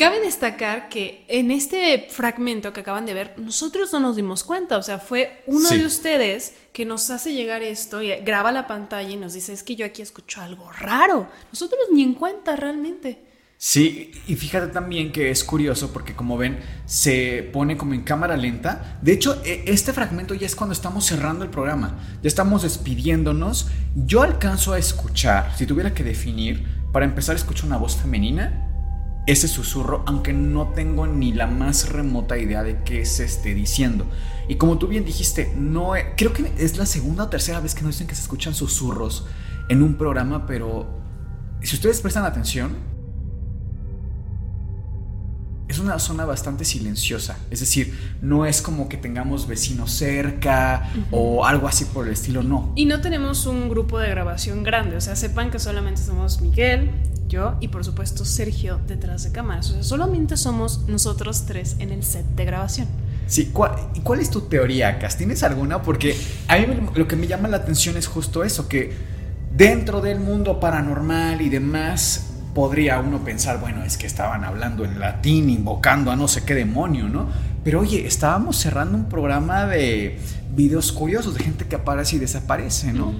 Cabe destacar que en este fragmento que acaban de ver, nosotros no nos dimos cuenta, o sea, fue uno Sí. de ustedes que nos hace llegar esto y graba la pantalla y nos dice, es que yo aquí escucho algo raro. Nosotros ni en cuenta realmente. Sí, y fíjate también que es curioso porque como ven, se pone como en cámara lenta. De hecho, e- este fragmento ya es cuando estamos cerrando el programa, ya estamos despidiéndonos. Yo alcanzo a escuchar, si tuviera que definir, para empezar escucho una voz femenina, ese susurro, aunque no tengo ni la más remota idea de qué se esté diciendo. Y como tú bien dijiste, no creo que es la segunda o tercera vez que nos dicen que se escuchan susurros en un programa, pero si ustedes prestan atención, es una zona bastante silenciosa. Es decir, no es como que tengamos vecinos cerca o algo así por el estilo, no. Y no tenemos un grupo de grabación grande, o sea, sepan que solamente somos Miguel, yo y por supuesto Sergio detrás de cámaras. O sea, solamente somos nosotros tres en el set de grabación. Sí, ¿cuál, y cuál es tu teoría, Cas? ¿Tienes alguna? Porque a mí lo que me llama la atención es justo eso, que dentro del mundo paranormal y demás podría uno pensar, bueno, es que estaban hablando en latín, invocando a no sé qué demonio, ¿no? Pero oye, estábamos cerrando un programa de videos curiosos, de gente que aparece y desaparece, ¿no?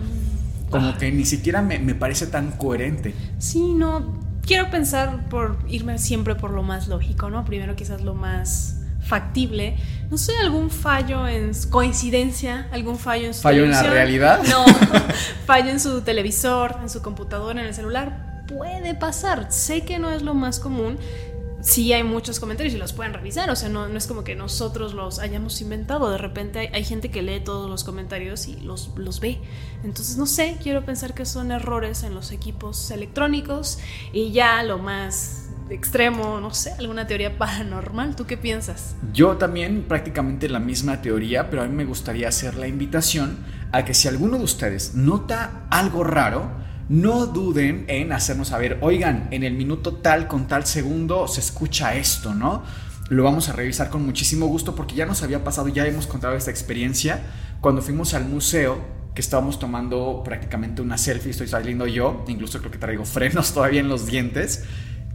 Como que ni siquiera me, me parece tan coherente. Sí, no, quiero pensar por irme siempre por lo más lógico, ¿no? Primero quizás lo más factible. No sé, algún fallo en coincidencia, algún fallo en su ¿Fallo en la realidad? No, *laughs* fallo en su televisor, en su computadora, en el celular. Puede pasar. Sé que no es lo más común. Sí hay muchos comentarios y los pueden revisar. O sea, no, no es como que nosotros los hayamos inventado. De repente hay, hay gente que lee todos los comentarios y los, los ve. Entonces, no sé, quiero pensar que son errores en los equipos electrónicos y ya lo más extremo, no sé, alguna teoría *laughs* paranormal. ¿Tú qué piensas? Yo también prácticamente la misma teoría, pero a mí me gustaría hacer la invitación a que si alguno de ustedes nota algo raro, no duden en hacernos saber, oigan, en el minuto tal con tal segundo se escucha esto, ¿no? Lo vamos a revisar con muchísimo gusto porque ya nos había pasado, ya hemos contado esta experiencia cuando fuimos al museo que estábamos tomando prácticamente una selfie, estoy saliendo yo, incluso creo que traigo frenos *laughs* todavía en los dientes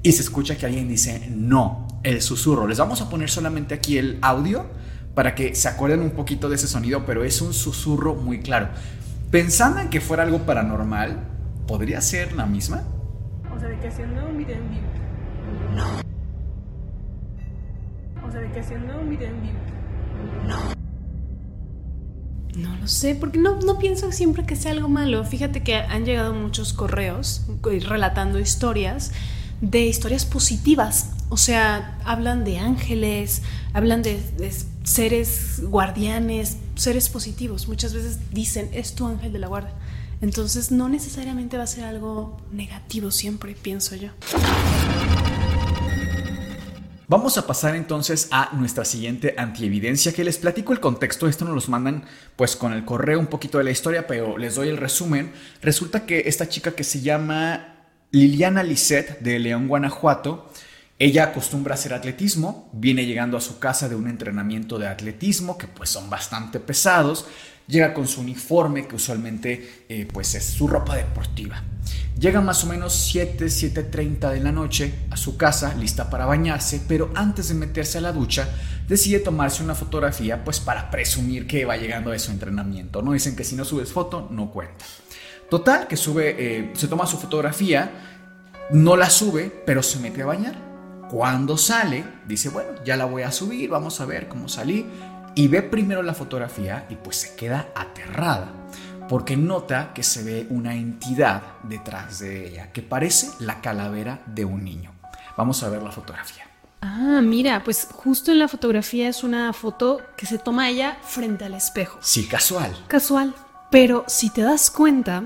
y se escucha que alguien dice no, el susurro. Les vamos a poner solamente aquí el audio para que se acuerden un poquito de ese sonido, pero es un susurro muy claro. Pensando en que fuera algo paranormal, ¿podría ser la misma? O sea, de que haciendo un video en vivo. No. O sea, de que haciendo un video en vivo. No. No lo sé, porque no, no pienso siempre que sea algo malo. Fíjate que han llegado muchos correos eh, relatando historias de historias positivas. O sea, hablan de ángeles, hablan de, de seres guardianes, seres positivos. Muchas veces dicen, es tu ángel de la guarda. Entonces no necesariamente va a ser algo negativo siempre, pienso yo. Vamos a pasar entonces a nuestra siguiente antievidencia que les platico el contexto. Esto nos los mandan pues con el correo un poquito de la historia, pero les doy el resumen. Resulta que esta chica que se llama Liliana Lisset de León, Guanajuato, ella acostumbra a hacer atletismo, viene llegando a su casa de un entrenamiento de atletismo que pues son bastante pesados, llega con su uniforme que usualmente eh, pues es su ropa deportiva. Llega más o menos 7, 7.30 de la noche a su casa, lista para bañarse, pero antes de meterse a la ducha, decide tomarse una fotografía pues para presumir que va llegando a su entrenamiento. No dicen que si no subes foto, no cuenta. Total, que sube, eh, se toma su fotografía, no la sube, pero se mete a bañar. Cuando sale, dice, bueno, ya la voy a subir, vamos a ver cómo salí. Y ve primero la fotografía y pues se queda aterrada, porque nota que se ve una entidad detrás de ella, que parece la calavera de un niño. Vamos a ver la fotografía. Ah, mira, pues justo en la fotografía es una foto que se toma ella frente al espejo. Sí, casual. Casual. Pero si te das cuenta,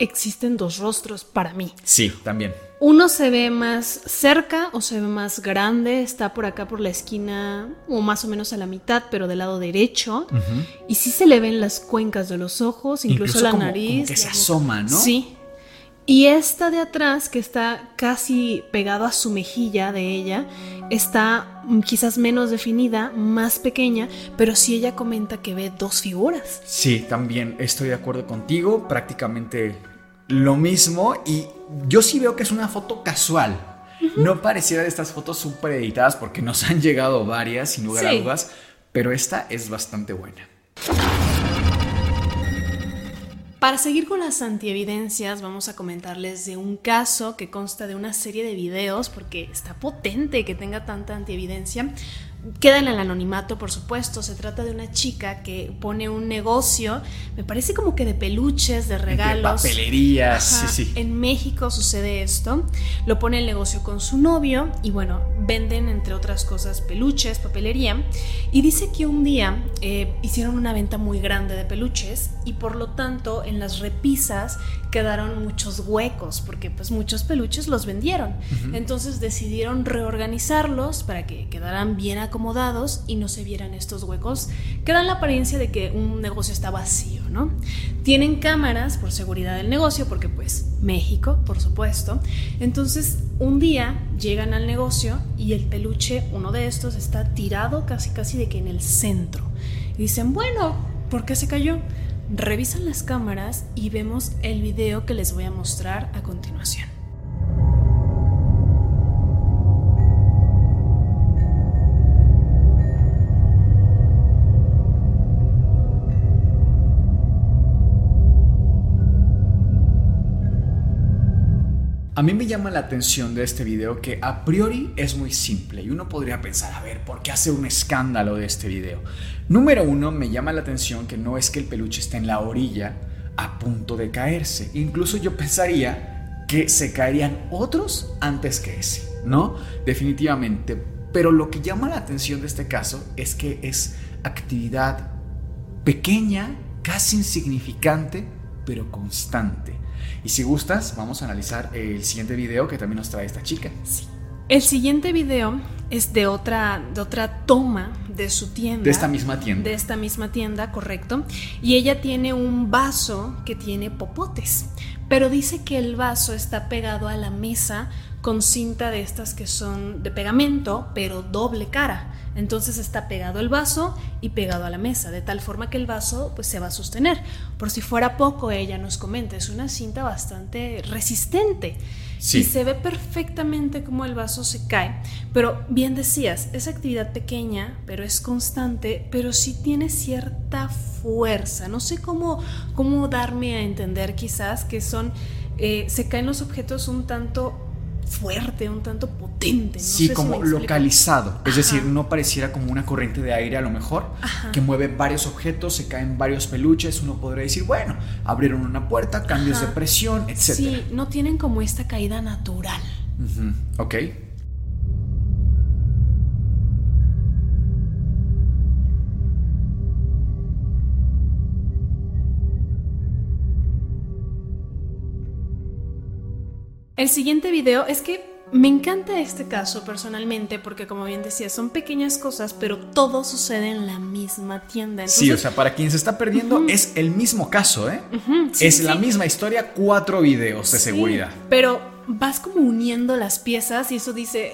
existen dos rostros para mí. Sí, también. Uno se ve más cerca o se ve más grande, está por acá por la esquina o más o menos a la mitad, pero del lado derecho. Y sí se le ven las cuencas de los ojos, incluso, la como- nariz. como que se asoma, ¿no? Sí. Y esta de atrás, que está casi pegado a su mejilla de ella, está quizás menos definida, más pequeña, pero sí ella comenta que ve dos figuras. Sí, también estoy de acuerdo contigo, prácticamente lo mismo y yo sí veo que es una foto casual. No pareciera de estas fotos súper editadas porque nos han llegado varias, sin lugar a dudas, pero esta es bastante buena. Para seguir con las antievidencias, vamos a comentarles de un caso que consta de una serie de videos, porque está potente que tenga tanta antievidencia. Queda en el anonimato, por supuesto. Se trata de una chica que pone un negocio, me parece como que de peluches, de regalos. papelerías, Ajá, sí, sí. En México sucede esto. Lo pone el negocio con su novio y bueno, venden entre otras cosas peluches, papelería. Y dice que un día eh, hicieron una venta muy grande de peluches y por lo tanto en las repisas quedaron muchos huecos porque pues muchos peluches los vendieron. Entonces decidieron reorganizarlos para que quedaran bien acomodados y no se vieran estos huecos que dan la apariencia de que un negocio está vacío, ¿no? Tienen cámaras por seguridad del negocio porque pues México, por supuesto. Entonces un día llegan al negocio y el peluche, uno de estos, está tirado casi casi de que en el centro. Y dicen, bueno, ¿por qué se cayó? Revisan las cámaras y vemos el video que les voy a mostrar a continuación. A mí me llama la atención de este video que a priori es muy simple y uno podría pensar, a ver, ¿por qué hace un escándalo de este video? Número uno, me llama la atención que no es que el peluche esté en la orilla a punto de caerse. Incluso yo pensaría que se caerían otros antes que ese, ¿no? Definitivamente. Pero lo que llama la atención de este caso es que es actividad pequeña, casi insignificante, pero constante. Y si gustas, vamos a analizar el siguiente video que también nos trae esta chica. El siguiente video es de otra, de otra toma de su tienda. De esta misma tienda. De esta misma tienda, correcto. Y ella tiene un vaso que tiene popotes. Pero dice que el vaso está pegado a la mesa con cinta de estas que son de pegamento, pero doble cara. Entonces está pegado el vaso y pegado a la mesa, de tal forma que el vaso pues se va a sostener. Por si fuera poco, ella nos comenta, es una cinta bastante resistente. Sí. Y se ve perfectamente cómo el vaso se cae. Pero bien decías, es actividad pequeña, pero es constante, pero sí tiene cierta fuerza. No sé cómo, cómo darme a entender quizás que son, eh, se caen los objetos un tanto fuerte, un tanto potente. No sí, como localizado. Es decir, no pareciera como una corriente de aire a lo mejor, que mueve varios objetos, se caen varios peluches. Uno podría decir, bueno, abrieron una puerta, cambios Ajá. de presión, etc. Sí, no tienen como esta caída natural. Ok. El siguiente video es que me encanta este caso personalmente porque como bien decía son pequeñas cosas pero todo sucede en la misma tienda. Sí, o sea, para quien se está perdiendo, es el mismo caso, ¿eh? sí, es sí, la misma historia, cuatro videos de sí, seguridad. Pero vas como uniendo las piezas y eso dice,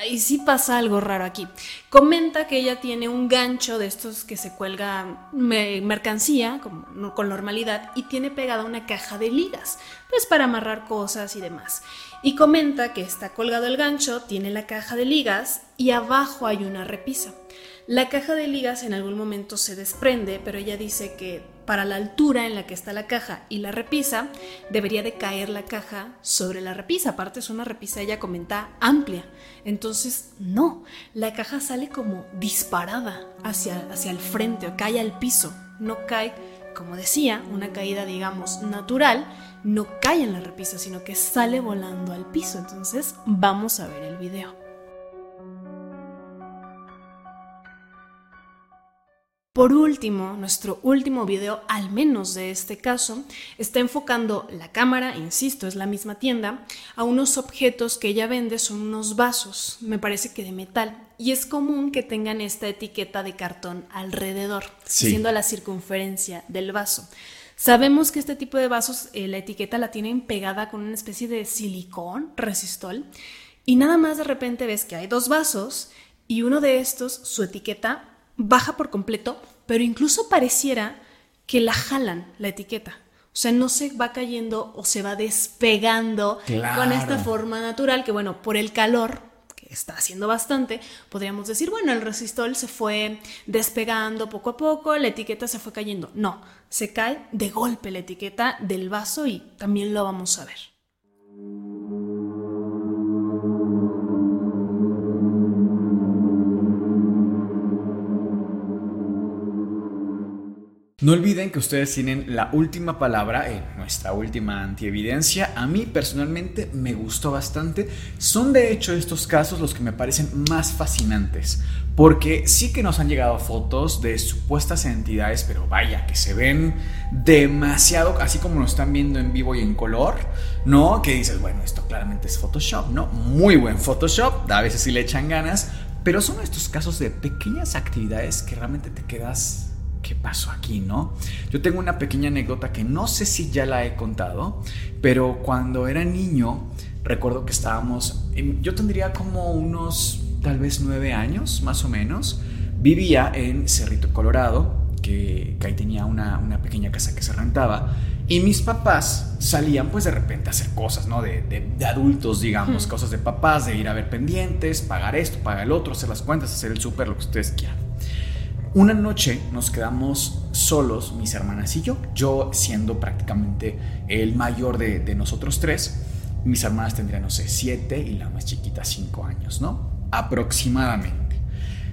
ay, sí pasa algo raro aquí. Comenta que ella tiene un gancho de estos que se cuelga me- mercancía con normalidad y tiene pegada una caja de ligas, pues para amarrar cosas y demás. Y comenta que está colgado el gancho, tiene la caja de ligas y abajo hay una repisa. La caja de ligas en algún momento se desprende, pero ella dice que para la altura en la que está la caja y la repisa, debería de caer la caja sobre la repisa. Aparte es una repisa, ella comenta, amplia. Entonces, no, la caja sale como disparada hacia, hacia el frente o cae al piso. No cae, como decía, una caída, digamos, natural, no cae en la repisa, sino que sale volando al piso. Entonces, vamos a ver el video. Por último, nuestro último video, al menos de este caso, está enfocando la cámara, insisto, es la misma tienda, a unos objetos que ella vende, son unos vasos, me parece que de metal, y es común que tengan esta etiqueta de cartón alrededor, Sí. siendo la circunferencia del vaso. Sabemos que este tipo de vasos, eh, la etiqueta la tienen pegada con una especie de silicón, resistol, y nada más de repente ves que hay dos vasos y uno de estos, su etiqueta, baja por completo, pero incluso pareciera que la jalan la etiqueta. O sea, no se va cayendo o se va despegando con esta forma natural que, bueno, por el calor, que está haciendo bastante, podríamos decir, bueno, el resistol se fue despegando poco a poco, la etiqueta se fue cayendo. No, se cae de golpe la etiqueta del vaso y también lo vamos a ver. No olviden que ustedes tienen la última palabra en nuestra última antievidencia. A mí personalmente me gustó bastante. Son de hecho estos casos los que me parecen más fascinantes. Porque sí que nos han llegado fotos de supuestas entidades, pero vaya, que se ven demasiado, así como nos están viendo en vivo y en color, ¿no? Que dices, bueno, esto claramente es Photoshop, ¿no? Muy buen Photoshop, a veces sí le echan ganas, pero son estos casos de pequeñas actividades que realmente te quedas ¿qué pasó aquí, no? Yo tengo una pequeña anécdota que no sé si ya la he contado, pero cuando era niño, recuerdo que estábamos, yo tendría como unos tal vez nueve años, más o menos, vivía en Cerrito, Colorado, que, ahí tenía una, una, pequeña casa que se rentaba, y mis papás salían pues de repente a hacer cosas, ¿no? De, de, adultos, digamos, cosas de papás, de ir a ver pendientes, pagar esto, pagar el otro, hacer las cuentas, hacer el súper, lo que ustedes quieran. Una noche nos quedamos solos, mis hermanas y yo, yo siendo prácticamente el mayor de, nosotros tres, mis hermanas tendrían, no sé, siete y la más chiquita cinco años, ¿no? Aproximadamente.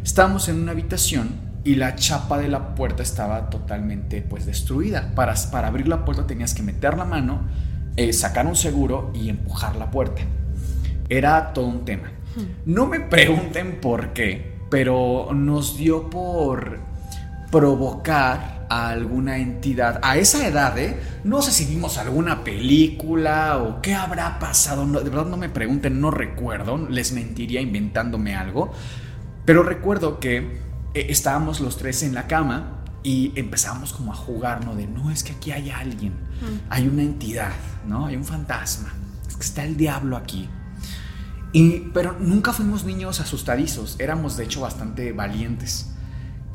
Estábamos en una habitación y la chapa de la puerta estaba totalmente pues destruida. Para, para abrir la puerta tenías que meter la mano, eh, sacar un seguro y empujar la puerta. Era todo un tema. Hmm. No me pregunten por qué, pero nos dio por provocar a alguna entidad. A esa edad, ¿eh? No sé si vimos alguna película o qué habrá pasado, de verdad no me pregunten, no recuerdo, les mentiría inventándome algo, pero recuerdo que eh, estábamos los tres en la cama y empezamos como a jugar, ¿no? De, no, es que aquí hay alguien, hay una entidad, ¿no? Hay un fantasma, es que está el diablo aquí pero nunca fuimos niños asustadizos, éramos de hecho bastante valientes.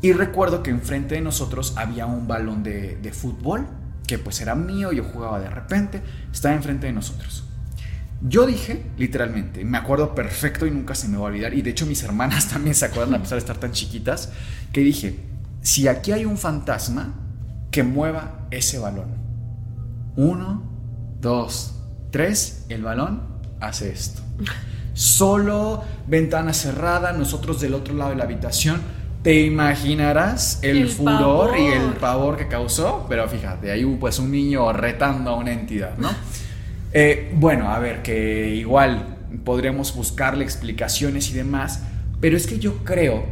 Y recuerdo que enfrente de nosotros había un balón de, de fútbol, que pues era mío, yo jugaba de repente, estaba enfrente de nosotros. Yo dije, literalmente, me acuerdo perfecto y nunca se me va a olvidar, y de hecho mis hermanas *laughs* también se acuerdan a pesar de estar tan chiquitas, que dije, si aquí hay un fantasma, que mueva ese balón. Uno, dos, tres, el balón hace esto *laughs* solo, ventana cerrada, nosotros del otro lado de la habitación. Te imaginarás el, furor y el pavor que causó, pero fíjate, hay un, pues un niño retando a una entidad, ¿no? *laughs* Eh, bueno, a ver, que igual podremos buscarle explicaciones y demás, pero es que yo creo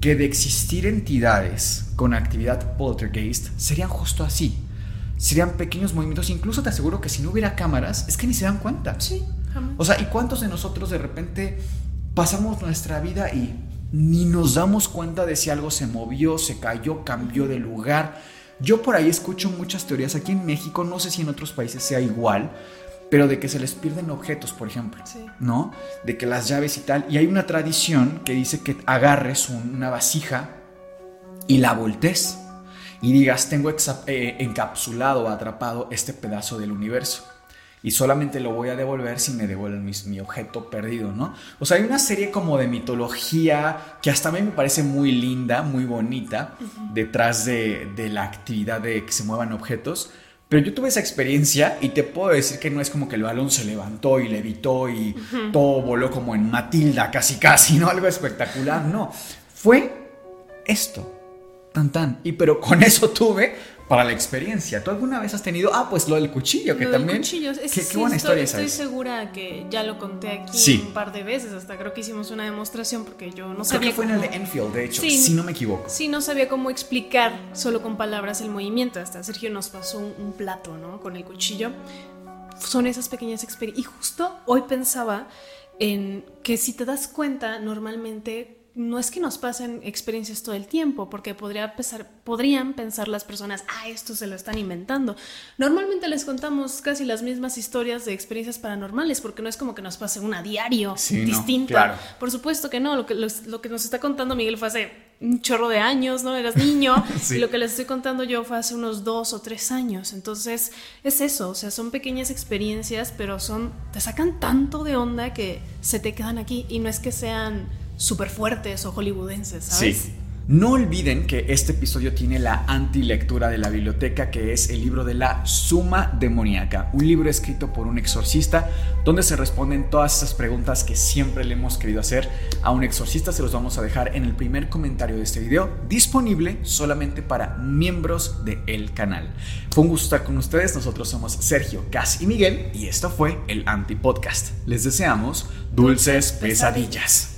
que de existir entidades con actividad poltergeist serían justo así. Serían pequeños movimientos, incluso te aseguro que si no hubiera cámaras, es que ni se dan cuenta. Sí. O sea, ¿y cuántos de nosotros de repente pasamos nuestra vida y ni nos damos cuenta de si algo se movió, se cayó, cambió de lugar? Yo por ahí escucho muchas teorías aquí en México, no sé si en otros países sea igual, pero de que se les pierden objetos, por ejemplo, ¿no? De que las llaves y tal. Y hay una tradición que dice que agarres una vasija y la voltees y digas, tengo eh, encapsulado atrapado este pedazo del universo y solamente lo voy a devolver si me devuelven mi, objeto perdido, ¿no? O sea, hay una serie como de mitología que hasta a mí me parece muy linda, muy bonita, detrás de, la actividad de que se muevan objetos. Pero yo tuve esa experiencia y te puedo decir que no es como que el balón se levantó y levitó y todo voló como en Matilda, casi casi, ¿no? Algo espectacular, no. Fue esto, tan tan. Y pero con eso tuve para la experiencia. ¿Tú alguna vez has tenido, ah, pues lo del cuchillo, que también... Cuchillo. Es, qué, buena historia esa Estoy segura que ya lo conté aquí un par de veces, hasta creo que hicimos una demostración porque yo no sabía... Creo que fue en el de Enfield, de hecho, si no me equivoco. Sí, no sabía cómo explicar solo con palabras el movimiento. Hasta Sergio nos pasó un, plato, ¿no? Con el cuchillo. Son esas pequeñas experiencias. Y justo hoy pensaba en que si te das cuenta, normalmente no es que nos pasen experiencias todo el tiempo, porque podría pensar, podrían pensar las personas, ah, esto se lo están inventando. Normalmente les contamos casi las mismas historias de experiencias paranormales, porque no es como que nos pase una diario Sí, no, distinta. claro. Por supuesto que no, lo que, lo que nos está contando Miguel fue hace un chorro de años, ¿no? Eras niño, *laughs* Sí. y lo que les estoy contando yo fue hace unos dos o tres años. Entonces, es eso, o sea, son pequeñas experiencias, pero son, te sacan tanto de onda que se te quedan aquí, y no es que sean súper fuertes o hollywoodenses, ¿sabes? Sí. No olviden que este episodio tiene la antilectura de la biblioteca, que es el libro de la Suma Demoníaca, un libro escrito por un exorcista donde se responden todas esas preguntas que siempre le hemos querido hacer a un exorcista. Se los vamos a dejar en el primer comentario de este video, disponible solamente para miembros del canal. Fue un gusto estar con ustedes. Nosotros somos Sergio, Cas y Miguel, y esto fue el Anti Podcast. Les deseamos dulces pesadillas.